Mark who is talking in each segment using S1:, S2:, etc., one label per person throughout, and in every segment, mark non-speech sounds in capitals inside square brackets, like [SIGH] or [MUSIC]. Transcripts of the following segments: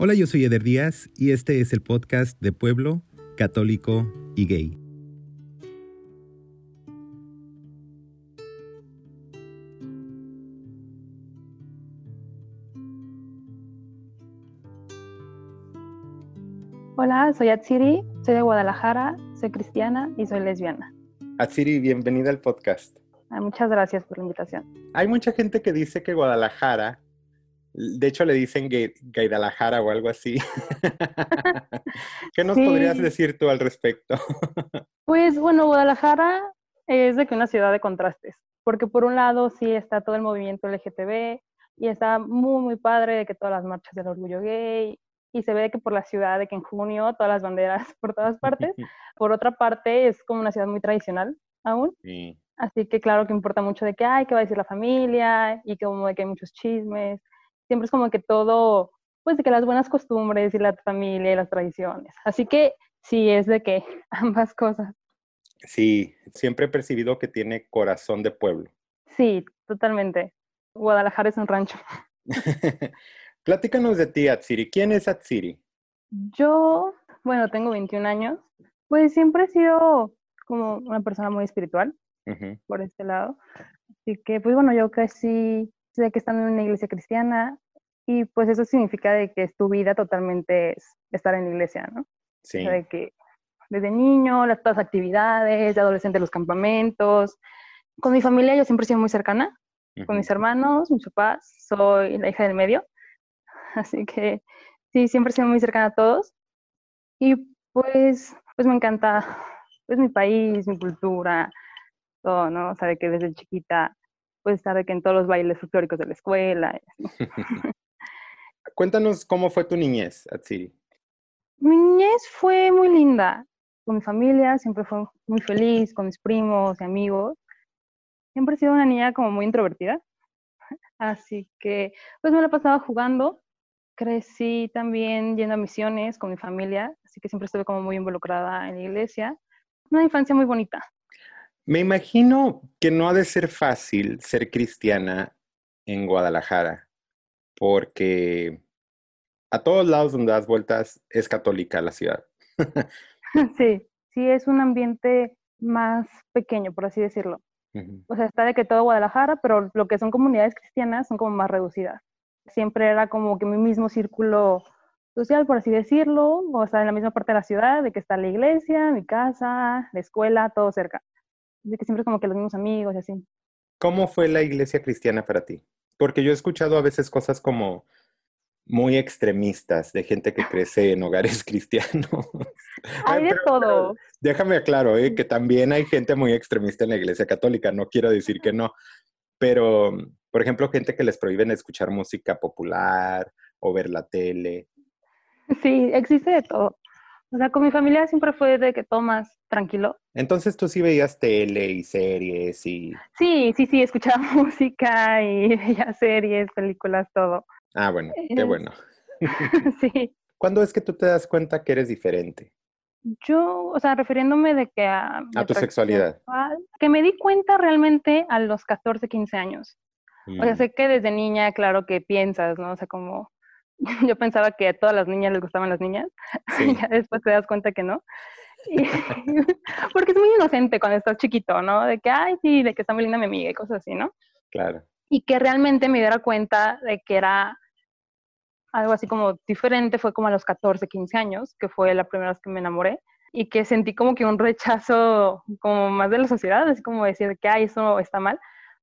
S1: Hola, yo soy Eder Díaz y este es el podcast de Pueblo, Católico y Gay.
S2: Hola, soy Atsiri, soy de Guadalajara, soy cristiana y soy lesbiana.
S1: Atsiri, bienvenida al podcast.
S2: Muchas gracias por la invitación.
S1: Hay mucha gente que dice que Guadalajara, de hecho le dicen Guadalajara o algo así. [LAUGHS] ¿Qué nos podrías decir tú al respecto? [LAUGHS]
S2: pues bueno, Guadalajara es de que una ciudad de contrastes, porque por un lado sí está todo el movimiento LGTB y está muy, muy padre de que todas las marchas del orgullo gay y se ve que por la ciudad, de que en junio todas las banderas [LAUGHS] por todas partes. Por otra parte, es como una ciudad muy tradicional aún. Así que claro que importa mucho de que, hay que va a decir la familia y como de que hay muchos chismes. Siempre es como que todo, pues de que las buenas costumbres y la familia y las tradiciones. Así que sí, es de que [LAUGHS] ambas cosas.
S1: Sí, siempre he percibido que tiene corazón de pueblo.
S2: Sí, totalmente. Guadalajara es un rancho. [LAUGHS] [LAUGHS]
S1: Platícanos de ti, Atsiri. ¿Quién es Atsiri?
S2: Yo, bueno, tengo 21 años. Pues siempre he sido como una persona muy espiritual, por este lado. Así que, pues bueno, yo crecí, sé que estando en una iglesia cristiana y pues eso significa de que tu vida totalmente es estar en la iglesia, ¿no? Sí. de que desde niño, las, todas las actividades, de adolescente los campamentos. Con mi familia yo siempre he sido muy cercana, con mis hermanos, mis papás, soy la hija del medio. así que sí, siempre he sido muy cercana a todos. Y pues, pues me encanta pues mi país, mi cultura, todo, ¿no? Sabe que desde chiquita, pues sabe que en todos los bailes folclóricos de la escuela. [LAUGHS]
S1: Cuéntanos cómo fue tu niñez, Atsiri.
S2: Mi niñez fue muy linda. Con mi familia siempre fue muy feliz, con mis primos y amigos. Siempre he sido una niña como muy introvertida. [LAUGHS] Así que, pues me la pasaba jugando crecí también yendo a misiones con mi familia, así que siempre estuve como muy involucrada en la iglesia. Una infancia muy bonita.
S1: Me imagino que no ha de ser fácil ser cristiana en Guadalajara, porque a todos lados donde das vueltas es católica la ciudad. [LAUGHS]
S2: sí, sí, es un ambiente más pequeño, por así decirlo. O sea, está de que todo Guadalajara, pero lo que son comunidades cristianas son como más reducidas siempre era como que mi mismo círculo social, por así decirlo, o sea, en la misma parte de la ciudad, de que está la iglesia, mi casa, la escuela, todo cerca. De que siempre como que los mismos amigos y así.
S1: ¿Cómo fue la iglesia cristiana para ti? Porque yo he escuchado a veces cosas como muy extremistas de gente que crece en hogares [LAUGHS] cristianos.
S2: Hay de todo.
S1: déjame aclaro, ¿eh? que también hay gente muy extremista en la iglesia católica, no quiero decir que no, pero por ejemplo, gente que les prohíben escuchar música popular o ver la tele.
S2: Sí, existe de todo. O sea, con mi familia siempre fue de que todo más tranquilo.
S1: Entonces tú sí veías tele y series y...
S2: Sí, sí, sí, escuchaba [LAUGHS] música y veía series, películas, todo.
S1: Ah, bueno, [LAUGHS] qué bueno. [LAUGHS]
S2: sí.
S1: ¿Cuándo es que tú te das cuenta que eres diferente?
S2: Yo, o sea, refiriéndome de que
S1: a... A tu sexualidad.
S2: que me di cuenta realmente a los 14, 15 años. O sea, mm. sé que desde niña, claro que piensas, ¿no? O sea, como [LAUGHS] yo pensaba que a todas las niñas les gustaban las niñas, y ya después te das cuenta que no. porque es muy inocente cuando estás chiquito, ¿no? De que, ay, sí, de que está muy linda mi amiga y cosas así, ¿no?
S1: Claro.
S2: Y que realmente me diera cuenta de que era algo así como diferente fue como a los 14, 15 años, que fue la primera vez que me enamoré, y que sentí como que un rechazo como más de la sociedad, así como decir que, ay, eso está mal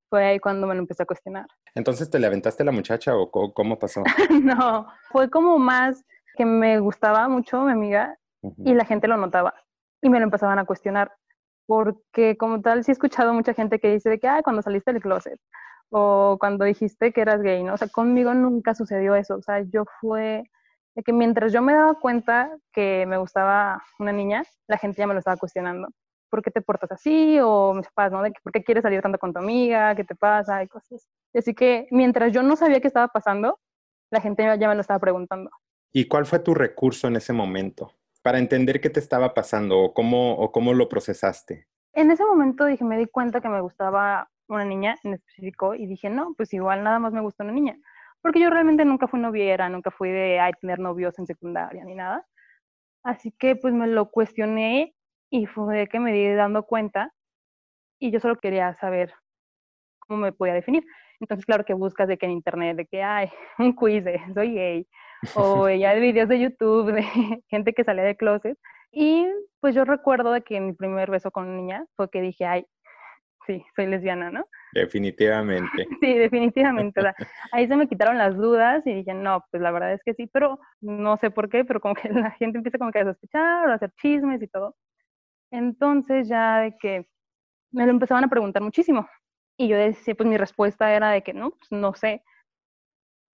S2: fue ahí cuando me lo empecé a cuestionar.
S1: Entonces, ¿te le aventaste la muchacha o cómo pasó? [LAUGHS]
S2: no, fue como más que me gustaba mucho mi amiga y la gente lo notaba y me lo empezaban a cuestionar. Porque como tal, sí he escuchado mucha gente que dice de que, ah, cuando saliste del closet o cuando dijiste que eras gay, ¿no? O sea, conmigo nunca sucedió eso. O sea, yo fue de que mientras yo me daba cuenta que me gustaba una niña, la gente ya me lo estaba cuestionando. ¿por qué te portas así? O mis papás, ¿no? De ¿Por qué quieres salir tanto con tu amiga? ¿Qué te pasa? Y cosas. Así que mientras yo no sabía qué estaba pasando, la gente ya me lo estaba preguntando.
S1: ¿Y cuál fue tu recurso en ese momento para entender qué te estaba pasando o cómo, o cómo lo procesaste?
S2: En ese momento dije, me di cuenta que me gustaba una niña en específico y dije, no, pues igual nada más me gusta una niña. porque yo realmente nunca fui noviera, nunca fui de ay, tener novios en secundaria ni nada. Así que pues me lo cuestioné y fue que me di dando cuenta y yo solo quería saber cómo me podía definir. Entonces, claro que buscas de que en internet, de que hay [LAUGHS] un quiz de soy gay, o ya de videos de YouTube de [LAUGHS] gente que sale de closet. Y pues yo recuerdo de que mi primer beso con una niña fue que dije, ay, sí, soy lesbiana, ¿no?
S1: Definitivamente. [LAUGHS]
S2: Sí, definitivamente. ahí se me quitaron las dudas y dije, no, pues la verdad es que sí, pero no sé por qué, pero como que [LAUGHS] la gente empieza como que a sospechar o a hacer chismes y todo. Entonces ya de que me lo empezaban a preguntar muchísimo. Y yo decía, pues mi respuesta era de que no, pues no sé.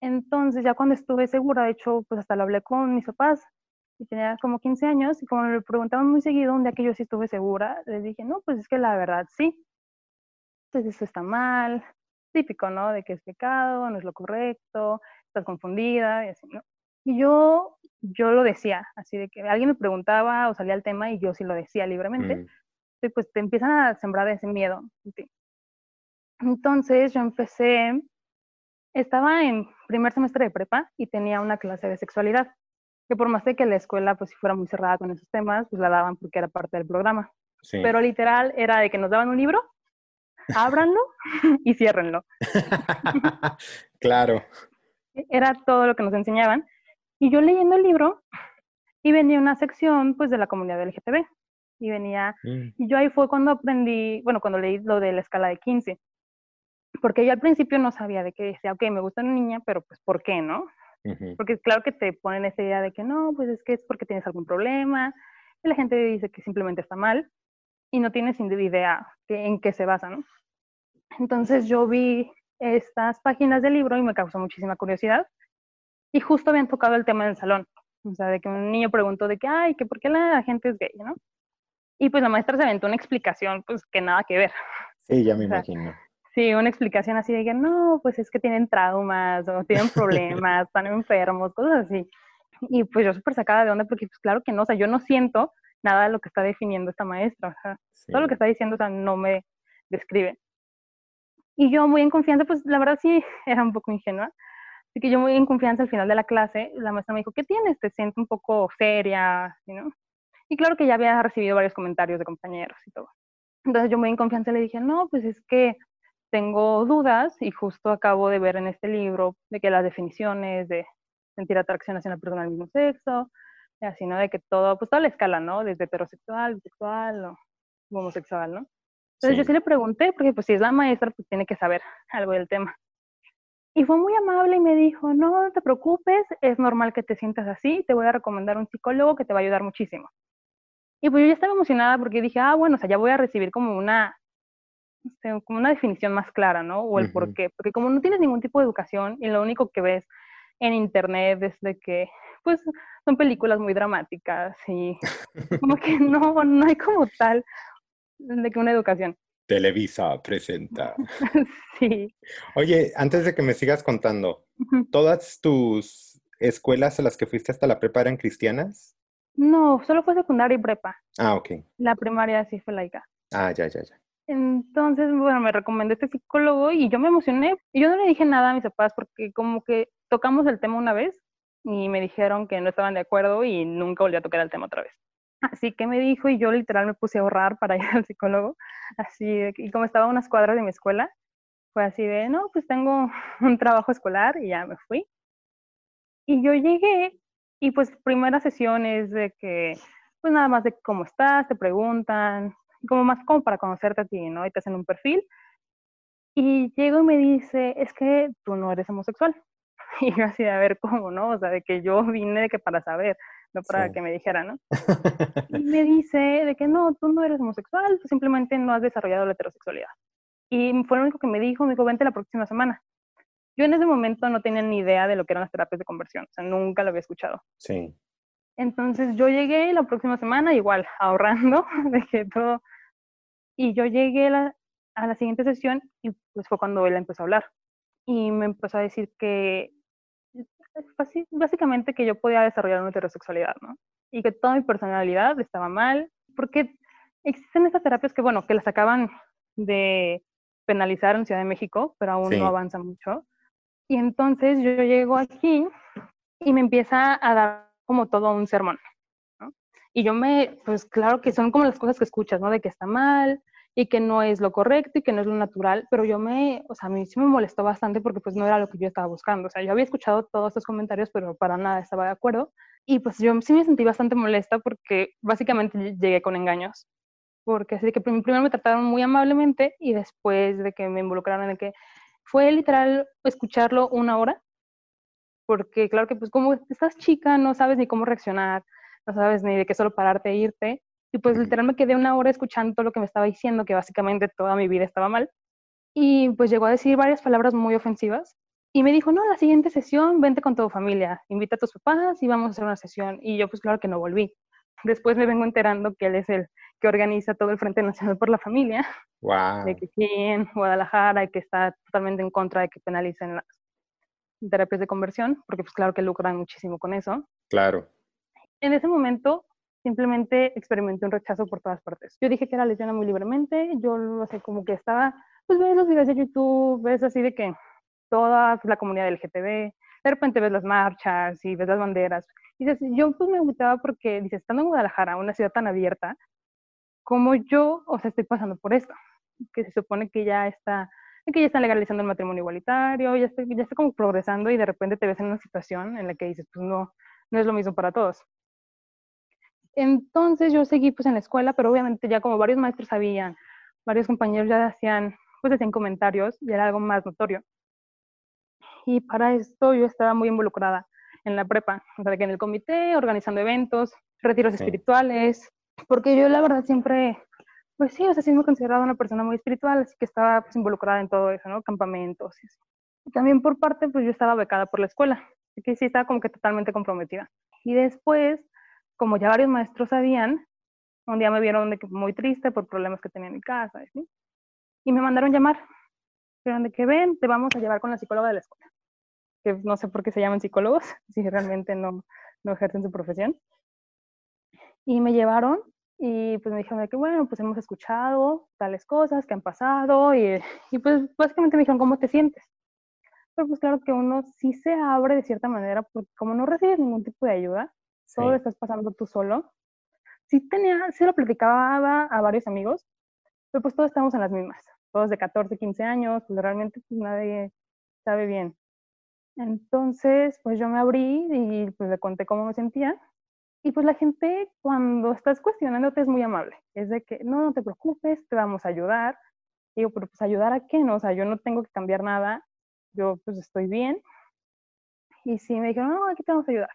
S2: Entonces ya cuando estuve segura, de hecho, pues hasta lo hablé con mis papás, y tenía como 15 años, y como me preguntaban muy seguido un día que yo sí estuve segura, les dije, no, pues es que la verdad sí. Pues eso está mal, típico, ¿no? De que es pecado, no es lo correcto, estás confundida, y así, ¿no? Y yo, yo lo decía, así de que alguien me preguntaba o salía el tema y yo sí lo decía libremente. Mm. Y pues te empiezan a sembrar ese miedo. Entonces yo empecé, estaba en primer semestre de prepa y tenía una clase de sexualidad, que por más de que la escuela pues si fuera muy cerrada con esos temas, pues la daban porque era parte del programa. Pero literal era de que nos daban un libro, ábranlo [LAUGHS] y ciérrenlo. [LAUGHS]
S1: claro.
S2: Era todo lo que nos enseñaban. Y yo leyendo el libro y venía una sección pues de la comunidad LGTB. Y venía, mm. y yo ahí fue cuando aprendí, bueno, cuando leí lo de la escala de 15 porque yo al principio no sabía de qué decía, ok, me gusta una niña, pero pues ¿por qué, no? Porque claro que te ponen esa idea de que no, pues es que es porque tienes algún problema, y la gente dice que simplemente está mal, y no tienes idea en qué se basa, ¿no? Entonces yo vi estas páginas del libro y me causó muchísima curiosidad, y justo habían tocado el tema del salón, o sea, de que un niño preguntó de que, ay, que por qué la gente es gay, ¿no? Y pues la maestra se aventó una explicación, pues que nada que ver.
S1: Sí, ya me imagino.
S2: Sí, una explicación así de que no, pues es que tienen traumas o tienen [LAUGHS] problemas, están enfermos, cosas así. Y pues yo súper sacada de onda porque pues claro que no, o sea, yo no siento nada de lo que está definiendo esta maestra, o sea, todo lo que está diciendo, o sea, no me describe. Y yo muy en confianza, pues la verdad sí [LAUGHS] era un poco ingenua, así que yo muy en confianza al final de la clase, la maestra me dijo, ¿qué tienes? Te siento un poco seria, ¿no? Y claro que ya había recibido varios comentarios de compañeros y todo. Entonces yo muy en confianza le dije, no, pues es que tengo dudas y justo acabo de ver en este libro de que las definiciones de sentir atracción hacia una persona del mismo sexo, así, ¿no? De que todo, pues toda la escala, ¿no? Desde heterosexual, bisexual o homosexual, ¿no? Entonces yo sí le pregunté, porque pues si es la maestra, pues tiene que saber [LAUGHS] algo del tema. Y fue muy amable y me dijo, no te preocupes, es normal que te sientas así, te voy a recomendar un psicólogo que te va a ayudar muchísimo. Y pues yo ya estaba emocionada porque dije, ah, bueno, o sea, ya voy a recibir como una como una definición más clara, ¿no? O el por qué. Porque como no tienes ningún tipo de educación y lo único que ves en internet es de que, pues, son películas muy dramáticas y como que no, no hay como tal de que una educación.
S1: Televisa presenta. [LAUGHS]
S2: sí.
S1: Oye, antes de que me sigas contando, ¿todas tus escuelas a las que fuiste hasta la prepa eran cristianas?
S2: No, solo fue secundaria y prepa.
S1: Ah, ok.
S2: La primaria sí fue laica.
S1: Ah, ya, ya, ya.
S2: Entonces, bueno, me recomendó este psicólogo y yo me emocioné. Y yo no le dije nada a mis papás porque como que tocamos el tema una vez y me dijeron que no estaban de acuerdo y nunca volví a tocar el tema otra vez. Así que me dijo y yo literal me puse a ahorrar para [LAUGHS] ir al psicólogo. Así, y como estaba a unas cuadras de mi escuela, fue así de, no, pues tengo [LAUGHS] un trabajo escolar y ya me fui. Y yo llegué y pues primeras sesiones de que, pues nada más de cómo estás, te preguntan, como más como para conocerte a ti, ¿no? Y te hacen un perfil. Y llego y me dice, es que tú no eres homosexual. [LAUGHS] Y yo así, a ver, ¿cómo, no? O sea, de que yo vine de que para saber, no para que me dijera, ¿no? [LAUGHS] Y me dice de que no, tú no eres homosexual, tú simplemente no has desarrollado la heterosexualidad. Y fue lo único que me dijo, me dijo, vente la próxima semana. Yo en ese momento no tenía ni idea de lo que eran las terapias de conversión, o sea, nunca lo había escuchado.
S1: Sí.
S2: Entonces yo llegué la próxima semana igual, ahorrando [LAUGHS] de que todo. Y yo llegué a la siguiente sesión y pues fue cuando él empezó a hablar. Y me empezó a decir que básicamente que yo podía desarrollar una heterosexualidad, ¿no? Y que toda mi personalidad estaba mal, porque existen estas terapias que, bueno, que las acaban de penalizar en Ciudad de México, pero aún no avanza mucho. Y entonces yo llego aquí y me empieza a dar como todo un sermón. Y yo me, pues claro que son como las cosas que escuchas, ¿no? De que está mal y que no es lo correcto y que no es lo natural, pero yo me, o sea, a mí sí me molestó bastante porque pues no era lo que yo estaba buscando. O sea, yo había escuchado todos estos comentarios, pero para nada estaba de acuerdo. Y pues yo sí me sentí bastante molesta porque básicamente llegué con engaños. Porque así que primero me trataron muy amablemente y después de que me involucraron en que fue literal escucharlo una hora. Porque claro que pues como estás chica no sabes ni cómo reaccionar, no sabes ni de qué solo pararte e irte. Y pues literal me quedé una hora escuchando todo lo que me estaba diciendo, que básicamente toda mi vida estaba mal. Y pues llegó a decir varias palabras muy ofensivas. Y me dijo, no, la siguiente sesión, vente con tu familia, invita a tus papás y vamos a hacer una sesión. Y yo pues claro que no volví. Después me vengo enterando que él es el que organiza todo el Frente Nacional por la Familia.
S1: Wow.
S2: De que aquí en Guadalajara y que está totalmente en contra de que penalicen las terapias de conversión, porque pues claro que lucran muchísimo con eso.
S1: Claro.
S2: En ese momento simplemente experimenté un rechazo por todas partes. Yo dije que era lesbiana muy libremente, yo no sé, como que estaba, pues ves los videos de YouTube, ves así de que toda la comunidad del GTV, de repente ves las marchas y ves las banderas. Y dices, yo pues me gustaba porque, dices, estando en Guadalajara, una ciudad tan abierta, como yo, o sea, estoy pasando por esto, que se supone que ya está, que ya están legalizando el matrimonio igualitario, ya está, ya está como progresando y de repente te ves en una situación en la que dices, pues no, no es lo mismo para todos. Entonces yo seguí pues en la escuela, pero obviamente ya como varios maestros sabían, varios compañeros ya hacían, pues hacían comentarios y era algo más notorio. Y para esto yo estaba muy involucrada en la prepa, o sea, que en el comité, organizando eventos, retiros espirituales, porque yo la verdad siempre, pues sí, o sea, sí me he considerado una persona muy espiritual, así que estaba pues, involucrada en todo eso, ¿no? Campamentos y Y también por parte, pues yo estaba becada por la escuela, así que sí estaba como que totalmente comprometida. Y después, como ya varios maestros sabían, un día me vieron de que muy triste por problemas que tenía en mi casa, ¿sí? Y me mandaron llamar. Dijeron de que ven, te vamos a llevar con la psicóloga de la escuela. Que no sé por qué se llaman psicólogos, [LAUGHS] si realmente no, no ejercen su profesión. Y me llevaron y pues me dijeron de que, bueno, pues hemos escuchado tales cosas que han pasado y, y pues básicamente me dijeron, ¿cómo te sientes? Pero pues claro que uno sí se abre de cierta manera porque como no recibes ningún tipo de ayuda, todo lo estás pasando tú solo. Sí tenía, sí lo platicaba a varios amigos, pero pues todos estamos en las mismas, todos de 14, 15 años, pues realmente pues nadie sabe bien. Entonces, pues yo me abrí y pues le conté cómo me sentía y pues la gente cuando estás cuestionándote es muy amable. Es de que, no, no te preocupes, te vamos a ayudar. Y digo, pero pues ayudar a qué, no? O sea, yo no tengo que cambiar nada, yo pues estoy bien. Y sí, me dijeron, no, aquí te vamos a ayudar.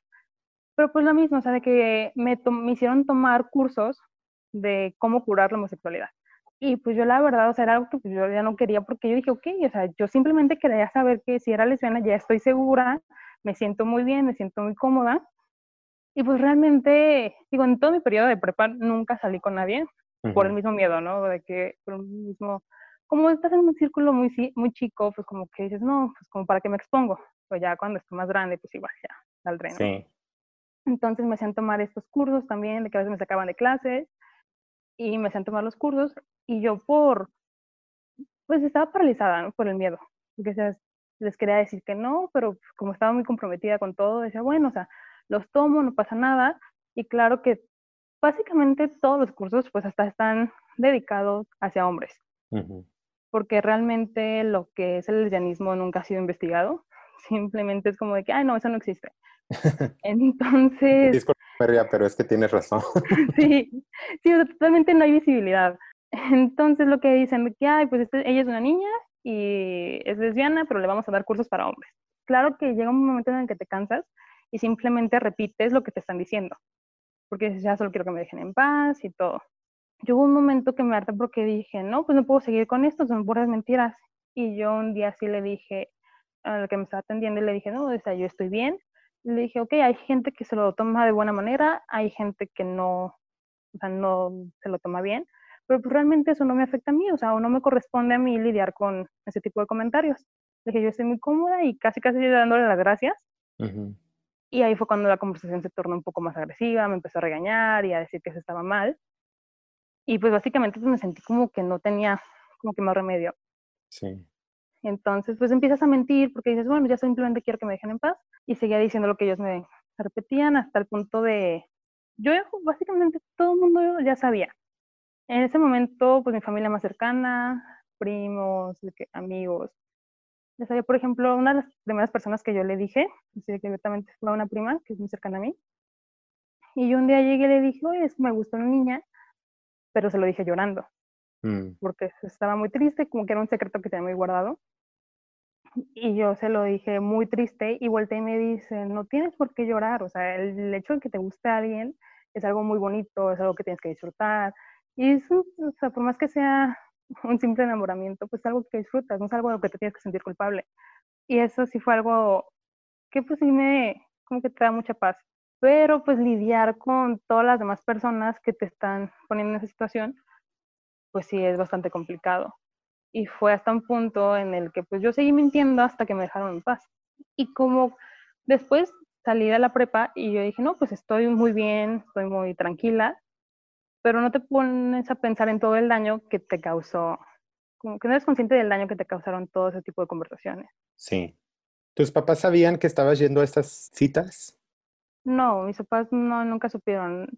S2: Pero pues lo mismo, o sea, de que me, me hicieron tomar cursos de cómo curar la homosexualidad. Y pues yo la verdad, o sea, era algo que pues, yo ya no quería porque yo dije, ok, o sea, yo simplemente quería saber que si era lesbiana ya estoy segura, me siento muy bien, me siento muy cómoda y pues realmente, digo, en todo mi periodo de prepa nunca salí con nadie por el mismo miedo, ¿no? De que por el mismo, como estás en un círculo muy, muy chico, pues como que dices, no, pues como para qué me expongo. Pues ya cuando estoy más grande, pues igual ya saldré, ¿no? Sí. Entonces me hacían tomar estos cursos también, de que a veces me sacaban de clases y me hacían tomar los cursos y yo por, pues estaba paralizada, ¿no? Por el miedo. Porque les quería decir que no, pero como estaba muy comprometida con todo, decía, bueno, o sea, los tomo, no pasa nada. Y claro que básicamente todos los cursos pues hasta están dedicados hacia hombres. Porque realmente lo que es el lesbianismo nunca ha sido investigado. [LAUGHS] Simplemente es como de que, ay, no, eso no existe. [LAUGHS] Entonces...
S1: Disculpa, pero es que tienes razón. [LAUGHS]
S2: sí, sí, totalmente no hay visibilidad. Entonces lo que dicen que, ay, pues este, ella es una niña y es lesbiana, pero le vamos a dar cursos para hombres. Claro que llega un momento en el que te cansas y simplemente repites lo que te están diciendo, porque ya solo quiero que me dejen en paz y todo. Yo hubo un momento que me harté porque dije, no, pues no puedo seguir con esto, son puras mentiras. Y yo un día sí le dije al que me estaba atendiendo y le dije, no, o sea, yo estoy bien. Le dije, ok, hay gente que se lo toma de buena manera, hay gente que no, o sea, no se lo toma bien, pero pues realmente eso no me afecta a mí, o sea, no me corresponde a mí lidiar con ese tipo de comentarios. Le dije, yo estoy muy cómoda y casi casi dándole las gracias. Y ahí fue cuando la conversación se tornó un poco más agresiva, me empezó a regañar y a decir que eso estaba mal. Y pues básicamente pues, me sentí como que no tenía como que más remedio.
S1: Sí.
S2: Entonces, pues empiezas a mentir porque dices, bueno, ya simplemente quiero que me dejen en paz. Y seguía diciendo lo que ellos me repetían hasta el punto de, yo básicamente todo el mundo ya sabía. En ese momento, pues mi familia más cercana, primos, amigos. Ya sabía, por ejemplo, una de las primeras personas que yo le dije, así que directamente fue una prima que es muy cercana a mí. Y yo un día llegué y le dije, oye, es me gusta una niña, pero se lo dije llorando. Mm. Porque estaba muy triste, como que era un secreto que tenía muy guardado. Y yo se lo dije muy triste y volteé y me dice, no tienes por qué llorar, o sea, el, hecho de que te guste a alguien es algo muy bonito, es algo que tienes que disfrutar. Y eso, o sea, por más que sea [LAUGHS] un simple enamoramiento, pues es algo que disfrutas, no es algo de lo que te tienes que sentir culpable. Y eso sí fue algo que pues sí me, como que te da mucha paz. Pero pues lidiar con todas las demás personas que te están poniendo en esa situación, pues sí es bastante complicado y fue hasta un punto en el que pues yo seguí mintiendo hasta que me dejaron en paz. Y como después salí de la prepa y yo dije, no, pues estoy muy bien, estoy muy tranquila, pero no te pones a pensar en todo el daño que te causó, como que no eres consciente del daño que te causaron todo ese tipo de conversaciones.
S1: Sí. ¿Tus papás sabían que estabas yendo a estas citas?
S2: No, mis papás no, nunca supieron.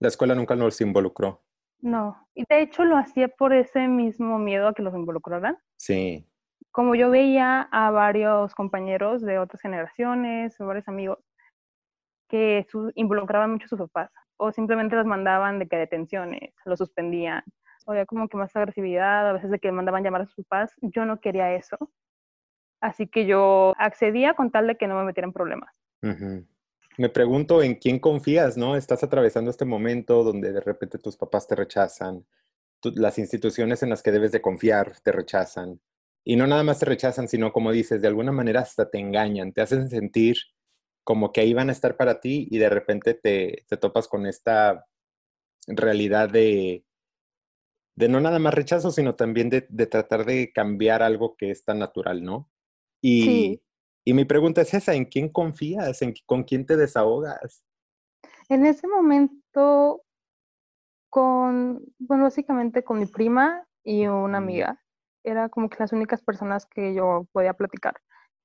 S1: La escuela nunca nos involucró.
S2: No, y de hecho lo hacía por ese mismo miedo a que los involucraran.
S1: Sí.
S2: Como yo veía a varios compañeros de otras generaciones, varios amigos, que involucraban mucho a sus papás, o simplemente los mandaban de que detenciones, los suspendían, o había como que más agresividad, a veces de que mandaban llamar a sus papás, yo no quería eso. Así que yo accedía con tal de que no me metieran problemas
S1: me pregunto en quién confías, ¿no? Estás atravesando este momento donde de repente tus papás te rechazan, las instituciones en las que debes de confiar te rechazan. Y no nada más te rechazan, sino como dices, de alguna manera hasta te engañan, te hacen sentir como que ahí van a estar para ti y de repente te, topas con esta realidad de, de no nada más rechazo, sino también de, tratar de cambiar algo que es tan natural, ¿no? Y, sí. Y mi pregunta es esa, ¿en quién confías? ¿En, ¿Con quién te desahogas?
S2: En ese momento, con, bueno, básicamente con mi prima y una amiga. Era como que las únicas personas que yo podía platicar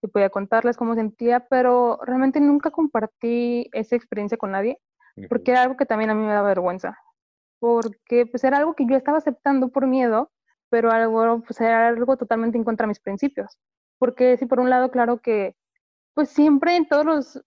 S2: y podía contarles cómo sentía, pero realmente nunca compartí esa experiencia con nadie, porque era algo que también a mí me daba vergüenza, porque pues era algo que yo estaba aceptando por miedo, pero algo, pues era algo totalmente en contra de mis principios porque sí, por un lado, claro que, pues siempre en todos los,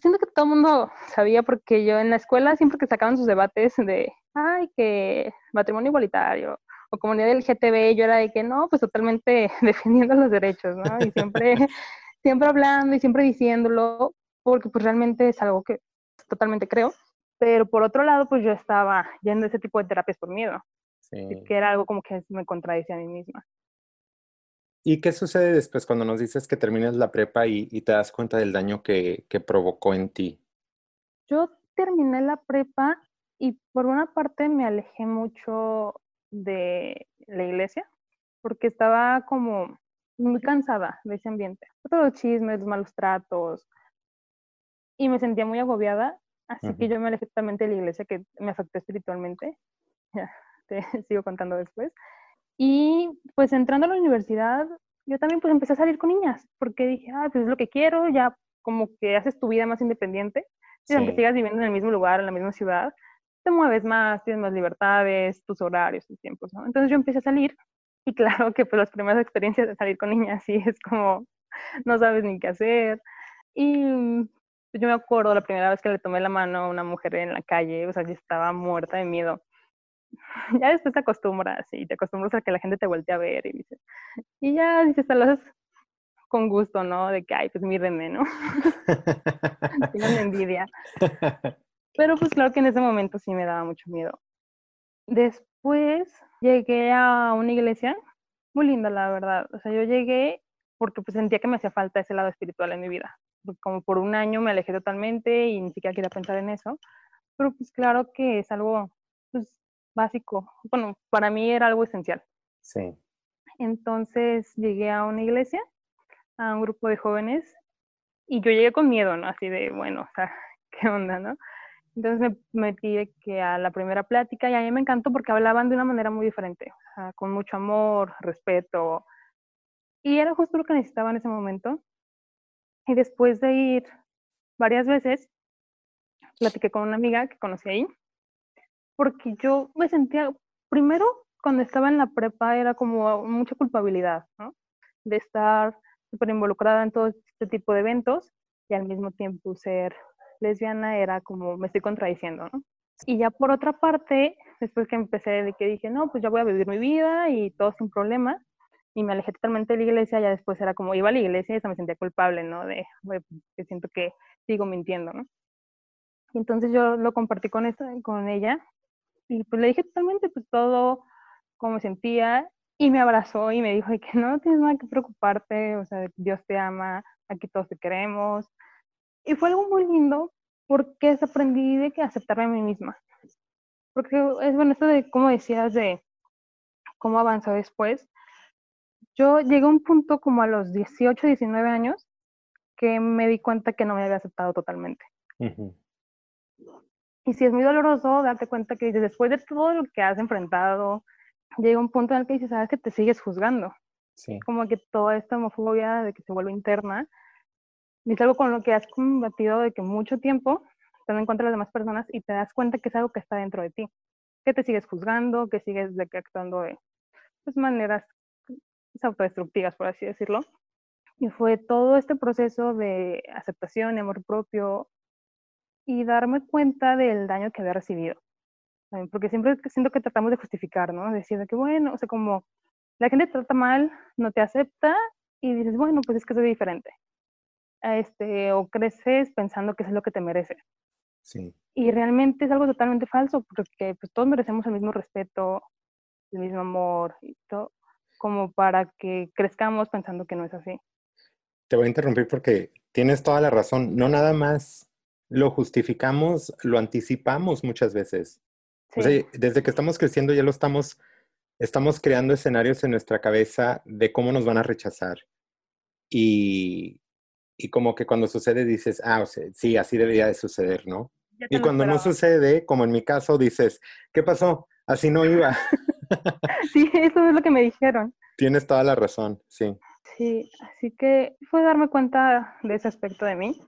S2: siento que todo el mundo [LAUGHS] sabía, porque yo en la escuela siempre que sacaban sus debates de, ay, que matrimonio igualitario o comunidad del GTB, yo era de que no, pues totalmente [LAUGHS] defendiendo los derechos, ¿no? Y siempre, [LAUGHS] siempre hablando y siempre diciéndolo, porque pues realmente es algo que totalmente creo. Pero por otro lado, pues yo estaba yendo a ese tipo de terapias por miedo. Sí. Que era algo como que me contradicía a mí misma.
S1: ¿Y qué sucede después cuando nos dices que terminas la prepa y, te das cuenta del daño que, provocó en ti?
S2: Yo terminé la prepa y por una parte me alejé mucho de la iglesia porque estaba como muy cansada de ese ambiente. Todos los chismes, los malos tratos y me sentía muy agobiada, así que yo me alejé totalmente de la iglesia que me afectó espiritualmente. [LAUGHS] Ya, te sigo contando después. Y pues entrando a la universidad, yo también pues empecé a salir con niñas, porque dije, ah, pues es lo que quiero, ya como que haces tu vida más independiente, y aunque sigas viviendo en el mismo lugar, en la misma ciudad, te mueves más, tienes más libertades, tus horarios, tus tiempos, ¿no? Entonces yo empecé a salir, y claro que pues las primeras experiencias de salir con niñas [LAUGHS] sí es como, no sabes ni qué hacer, y yo me acuerdo la primera vez que le tomé la mano a una mujer en la calle, o sea, yo estaba muerta de miedo, [LAUGHS] ya después te acostumbras y te acostumbras a que la gente te voltee a ver y dices, y ya dices, te lo haces con gusto, ¿no? De que, ay, pues mírenme, ¿no? [LAUGHS] Tienen envidia. Pero pues claro que en ese momento sí me daba mucho miedo. Después llegué a una iglesia, muy linda la verdad. O sea, yo llegué porque pues sentía que me hacía falta ese lado espiritual en mi vida. como por un año me alejé totalmente y ni siquiera quería pensar en eso. Pero pues claro que es algo pues, básico. Bueno, para mí era algo esencial.
S1: Sí.
S2: Entonces llegué a una iglesia, a un grupo de jóvenes, y yo llegué con miedo, ¿no? Así de, bueno, o sea, [LAUGHS] ¿qué onda, no? Entonces me metí que a la primera plática y a mí me encantó porque hablaban de una manera muy diferente, o sea, con mucho amor, respeto. Y era justo lo que necesitaba en ese momento. Y después de ir varias veces, platiqué con una amiga que conocí ahí, porque yo me sentía, primero, cuando estaba en la prepa era como mucha culpabilidad, ¿no? De estar súper involucrada en todo este tipo de eventos y al mismo tiempo ser lesbiana era como me estoy contradiciendo, ¿no? Y ya por otra parte, después que empecé de que dije, no, pues ya voy a vivir mi vida y todo sin problemas, y me alejé totalmente de la iglesia, ya después era como iba a la iglesia y hasta me sentía culpable, ¿no? De, que siento que sigo mintiendo, ¿no? Y entonces yo lo compartí con, esta, con ella y pues le dije totalmente pues todo, cómo me sentía y me abrazó y me dijo que no tienes nada que preocuparte, o sea, Dios te ama, aquí todos te queremos. Y fue algo muy lindo porque aprendí de que aceptarme a mí misma. Porque es bueno, esto de cómo decías de cómo avanzó después. Yo llegué a un punto como a los 18, 19 años que me di cuenta que no me había aceptado totalmente. Y sí, es muy doloroso darte cuenta que después de todo lo que has enfrentado, llega un punto en el que dices, sabes que te sigues juzgando. Sí. Como que toda esta homofobia de que se vuelve interna, es algo con lo que has combatido de que mucho tiempo, estando en contra de las demás personas, y te das cuenta que es algo que está dentro de ti, que te sigues juzgando, que sigues de que actuando de pues, maneras autodestructivas, por así decirlo. Y fue todo este proceso de aceptación y amor propio y darme cuenta del daño que había recibido porque siempre siento que tratamos de justificar, ¿no? Decir que, bueno, o sea, como la gente te trata mal, no te acepta y dices, bueno, pues es que soy diferente. Este, o creces pensando que es lo que te merece. Sí. Y realmente es algo totalmente falso, porque pues todos merecemos el mismo respeto, el mismo amor y todo, como para que crezcamos pensando que no es así.
S1: Te voy a interrumpir porque tienes toda la razón. No nada más lo justificamos, lo anticipamos muchas veces desde que estamos creciendo ya lo estamos, estamos creando escenarios en nuestra cabeza de cómo nos van a rechazar. Y, y como que cuando sucede dices, ah, o sea, sí, así debería de suceder, ¿no? Y cuando no sucede, como en mi caso, dices, ¿qué pasó? Así no iba. [LAUGHS]
S2: sí, eso es lo que me dijeron.
S1: Tienes toda la razón, sí.
S2: Sí, así que fue darme cuenta de ese aspecto de mí.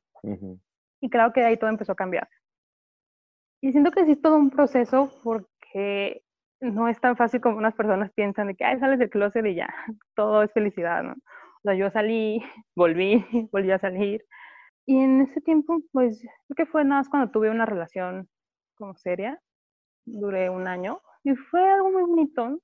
S2: Y claro que de ahí todo empezó a cambiar. Y siento que sí es todo un proceso porque no es tan fácil como unas personas piensan de que, ay, sales del closet y ya, [LAUGHS] todo es felicidad, ¿no? O sea, yo salí, [LAUGHS] volví, [LAUGHS] volví a salir. Y en ese tiempo, pues, creo que fue nada más cuando tuve una relación como seria, duré un año, y fue algo muy bonito.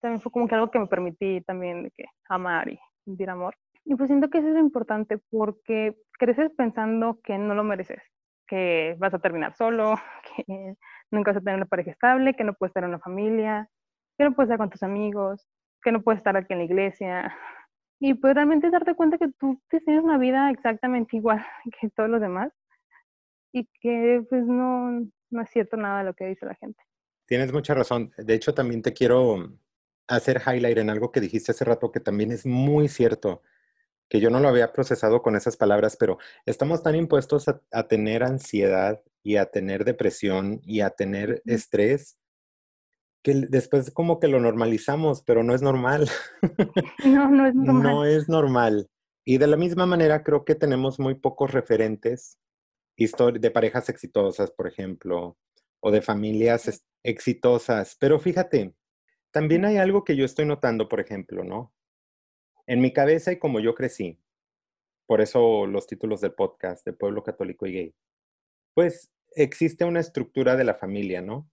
S2: También fue como que algo que me permití también de que amar y sentir amor. Y pues siento que eso es importante porque creces pensando que no lo mereces que vas a terminar solo, [LAUGHS] que nunca vas a tener una pareja estable, que no puedes estar en una familia, que no puedes estar con tus amigos, que no puedes estar aquí en la iglesia. Y pues realmente darte cuenta que tú tienes una vida exactamente igual [LAUGHS] que todos los demás y que pues no, no es cierto nada de lo que dice la gente.
S1: Tienes mucha razón. De hecho, también te quiero hacer highlight en algo que dijiste hace rato que también es muy cierto que yo no lo había procesado con esas palabras, pero estamos tan impuestos a, tener ansiedad y a tener depresión y a tener estrés que después como que lo normalizamos, pero no es normal. [LAUGHS] [LAUGHS]
S2: No, no es normal.
S1: No es normal. Y de la misma manera creo que tenemos muy pocos referentes de parejas exitosas, por ejemplo, o de familias exitosas. Pero fíjate, también hay algo que yo estoy notando, por ejemplo, ¿no? En mi cabeza y como yo crecí, por eso los títulos del podcast de Pueblo Católico y Gay, pues existe una estructura de la familia, ¿no?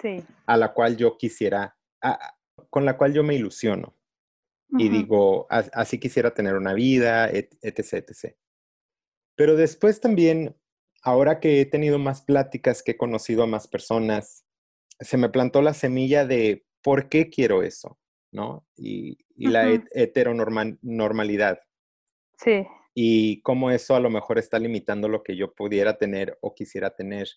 S2: Sí.
S1: A la cual yo quisiera, con la cual yo me ilusiono. Y digo, así quisiera tener una vida, etc, etc. Pero después también, ahora que he tenido más pláticas, que he conocido a más personas, se me plantó la semilla de por qué quiero eso. ¿No? Y, la heteronormalidad.
S2: Sí.
S1: Y cómo eso a lo mejor está limitando lo que yo pudiera tener o quisiera tener.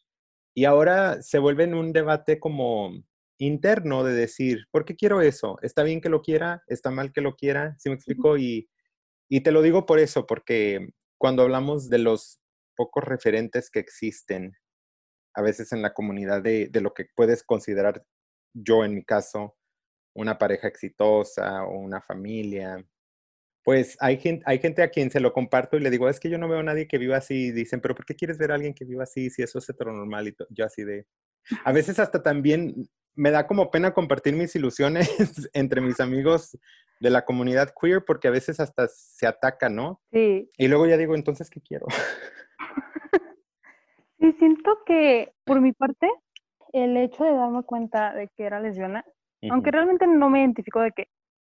S1: Y ahora se vuelve en un debate como interno de decir, ¿por qué quiero eso? ¿Está bien que lo quiera? ¿Está mal que lo quiera? ¿Sí me explico? Y, y te lo digo por eso, porque cuando hablamos de los pocos referentes que existen, a veces en la comunidad de, de lo que puedes considerar yo en mi caso, una pareja exitosa o una familia Pues hay gente, hay gente a quien se lo comparto y le digo, es que yo no veo a nadie que viva así. Y dicen, pero ¿por qué quieres ver a alguien que viva así si eso es heteronormal? Y yo así de... A veces hasta también me da como pena compartir mis ilusiones [LAUGHS] entre mis amigos de la comunidad queer porque a veces hasta se ataca, ¿no?
S2: Sí.
S1: Y luego ya digo, entonces, ¿qué quiero?
S2: Sí, siento que por mi parte, el hecho de darme cuenta de que era lesbiana, aunque realmente no me identifico de que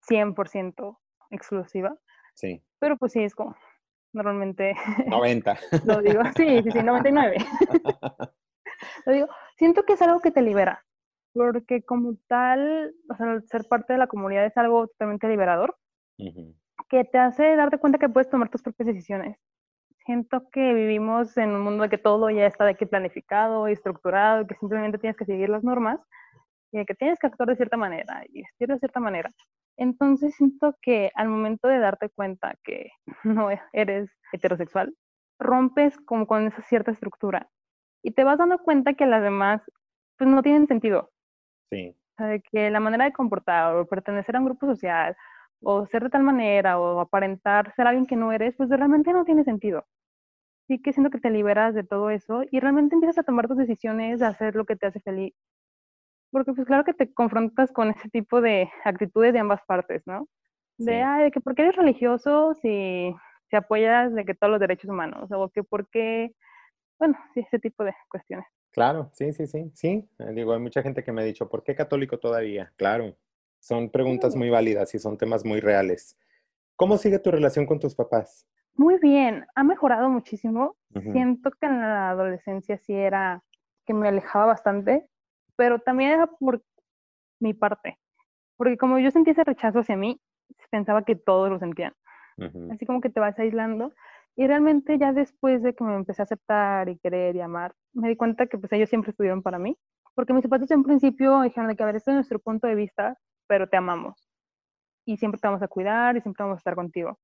S2: 100% exclusiva.
S1: Sí.
S2: Pero pues sí, es como normalmente...
S1: 90. [LAUGHS]
S2: lo digo, sí, sí, sí, 99. [LAUGHS] lo digo, siento que es algo que te libera, porque como tal, o sea, ser parte de la comunidad es algo totalmente liberador, que te hace darte cuenta que puedes tomar tus propias decisiones. Siento que vivimos en un mundo de que todo ya está de que planificado y estructurado, que simplemente tienes que seguir las normas y que tienes que actuar de cierta manera y vestir de cierta manera. Entonces siento que al momento de darte cuenta que [LAUGHS] no eres heterosexual, rompes como con esa cierta estructura y te vas dando cuenta que las demás pues no tienen sentido.
S1: Sí.
S2: O sea, que la manera de comportar o pertenecer a un grupo social o ser de tal manera o aparentar ser alguien que no eres, pues realmente no tiene sentido. Sí que siento que te liberas de todo eso y realmente empiezas a tomar tus decisiones, a hacer lo que te hace feliz porque pues claro que te confrontas con ese tipo de actitudes de ambas partes, ¿no? De, ay, de que por qué eres religioso si, si apoyas de que todos los derechos humanos, o que por qué, bueno, sí, ese tipo de cuestiones.
S1: Claro, sí, sí, sí, sí. Eh, digo, hay mucha gente que me ha dicho, ¿por qué católico todavía? Claro, son preguntas muy válidas y son temas muy reales. ¿Cómo sigue tu relación con tus papás?
S2: Muy bien, ha mejorado muchísimo. Siento que en la adolescencia sí era que me alejaba bastante, pero también era por mi parte, porque como yo sentía ese rechazo hacia mí, pensaba que todos lo sentían. Así como que te vas aislando. Y realmente ya después de que me empecé a aceptar y querer y amar, me di cuenta que pues ellos siempre estuvieron para mí. Porque mis zapatos en principio dijeron de que, a ver, este es nuestro punto de vista, pero te amamos. Y siempre te vamos a cuidar y siempre vamos a estar contigo.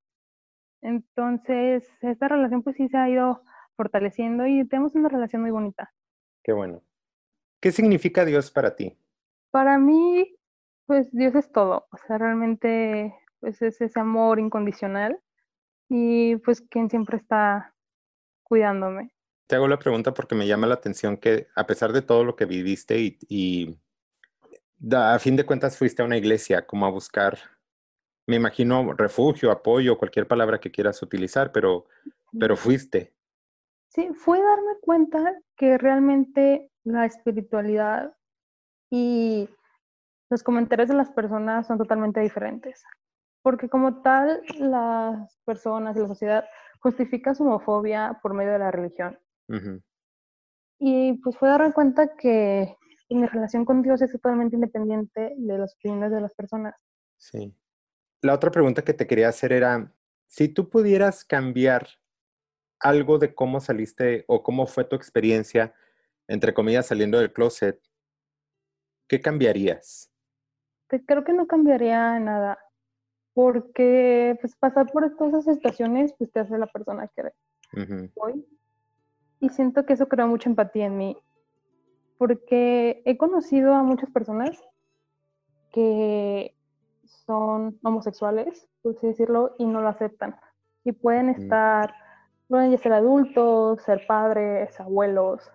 S2: Entonces, esta relación pues sí se ha ido fortaleciendo y tenemos una relación muy bonita.
S1: Qué bueno. ¿Qué significa Dios para ti?
S2: Para mí, pues Dios es todo. O sea, realmente pues es ese amor incondicional y pues quien siempre está cuidándome.
S1: Te hago la pregunta porque me llama la atención que a pesar de todo lo que viviste y, y a fin de cuentas fuiste a una iglesia como a buscar, me imagino, refugio, apoyo, cualquier palabra que quieras utilizar, pero, pero fuiste.
S2: Sí, fue darme cuenta que realmente la espiritualidad y los comentarios de las personas son totalmente diferentes. Porque como tal, las personas y la sociedad justifican su homofobia por medio de la religión. Y pues fue darme cuenta que mi relación con Dios es totalmente independiente de las opiniones de las personas.
S1: Sí. La otra pregunta que te quería hacer era, si tú pudieras cambiar algo de cómo saliste o cómo fue tu experiencia entre comillas, saliendo del closet, ¿qué cambiarías?
S2: Creo que no cambiaría nada, porque pues pasar por todas esas situaciones pues te hace la persona que eres hoy. Y siento que eso crea mucha empatía en mí, porque he conocido a muchas personas que son homosexuales, por así decirlo, y no lo aceptan. Y pueden mm. estar, pueden ser adultos, ser padres, abuelos,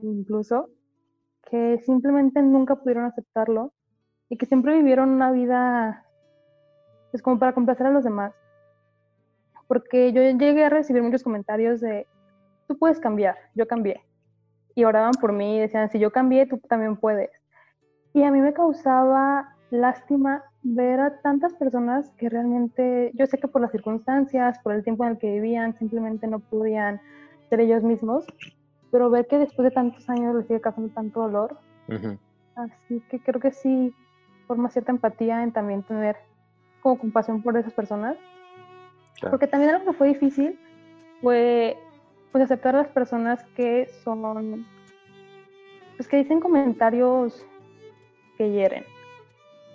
S2: incluso, que simplemente nunca pudieron aceptarlo y que siempre vivieron una vida, pues como para complacer a los demás. Porque yo llegué a recibir muchos comentarios de, tú puedes cambiar, yo cambié. Y oraban por mí y decían, si yo cambié, tú también puedes. Y a mí me causaba lástima ver a tantas personas que realmente, yo sé que por las circunstancias, por el tiempo en el que vivían, simplemente no podían ser ellos mismos pero ver que después de tantos años le sigue causando tanto dolor. Así que creo que sí forma cierta empatía en también tener como compasión por esas personas. Porque también algo que fue difícil fue pues aceptar a las personas que son pues que dicen comentarios que hieren.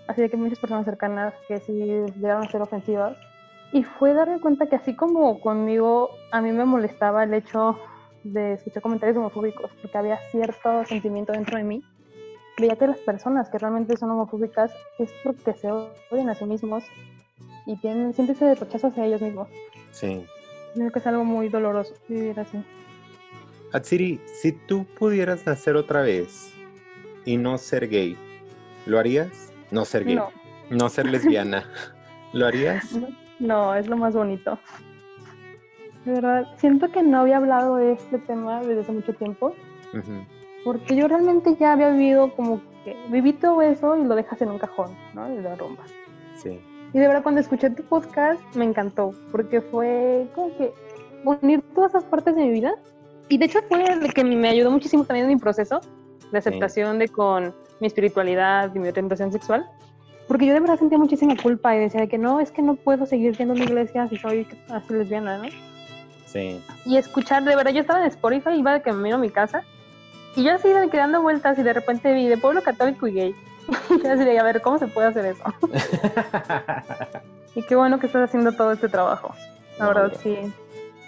S2: Así de que muchas personas cercanas que sí llegaron a ser ofensivas. Y fue darme cuenta que así como conmigo a mí me molestaba el hecho de escuchar comentarios homofóbicos, porque había cierto sentimiento dentro de mí. Veía que las personas que realmente son homofóbicas es porque se odian a sí mismos y tienen, sienten ese rechazo hacia ellos mismos.
S1: Sí.
S2: Creo que es algo muy doloroso vivir así.
S1: Atsiri, si tú pudieras nacer otra vez y no ser gay, ¿lo harías? No ser gay. No, ser lesbiana. [LAUGHS] ¿Lo harías?
S2: No, es lo más bonito. De verdad, siento que no había hablado de este tema desde hace mucho tiempo. Porque yo realmente ya había vivido como que viví todo eso y lo dejas en un cajón, ¿no? Y lo rumbas.
S1: Sí.
S2: Y de verdad cuando escuché tu podcast me encantó, porque fue como que unir todas esas partes de mi vida. Y de hecho fue el que me ayudó muchísimo también en mi proceso de aceptación de con mi espiritualidad y mi orientación sexual. Porque yo de verdad sentía muchísima culpa y decía que no, es que no puedo seguir siendo una iglesia si soy así lesbiana, ¿no?
S1: Sí.
S2: Y escuchar, de verdad, yo estaba en Spotify, iba de camino a mi casa, y yo así de que dando vueltas y de repente vi de pueblo católico y gay. [LAUGHS] y así de, a ver, ¿cómo se puede hacer eso? [LAUGHS] y qué bueno que estás haciendo todo este trabajo. La verdad, sí,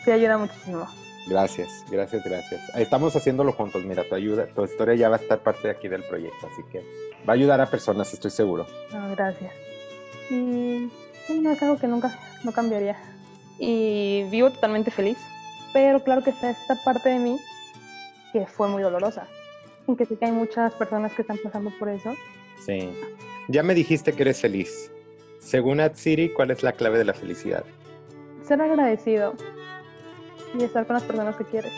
S2: sí ayuda muchísimo.
S1: Gracias, gracias, gracias. Estamos haciéndolo juntos, mira, tu ayuda, tu historia ya va a estar parte de aquí del proyecto, así que va a ayudar a personas, estoy seguro.
S2: gracias. Y no es algo que nunca no cambiaría. Y vivo totalmente feliz, pero claro que está esta parte de mí que fue muy dolorosa. Aunque sé que hay muchas personas que están pasando por eso.
S1: Sí. Ya me dijiste que eres feliz. Según Atsiri, ¿cuál es la clave de la felicidad?
S2: Ser agradecido y estar con las personas que quieres.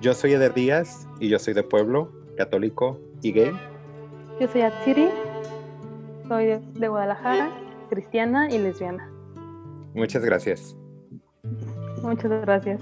S1: Yo soy Eder Díaz y yo soy de pueblo, católico y gay.
S2: Yo soy Atsiri, soy de, Guadalajara, cristiana y lesbiana.
S1: Muchas gracias.
S2: Muchas gracias.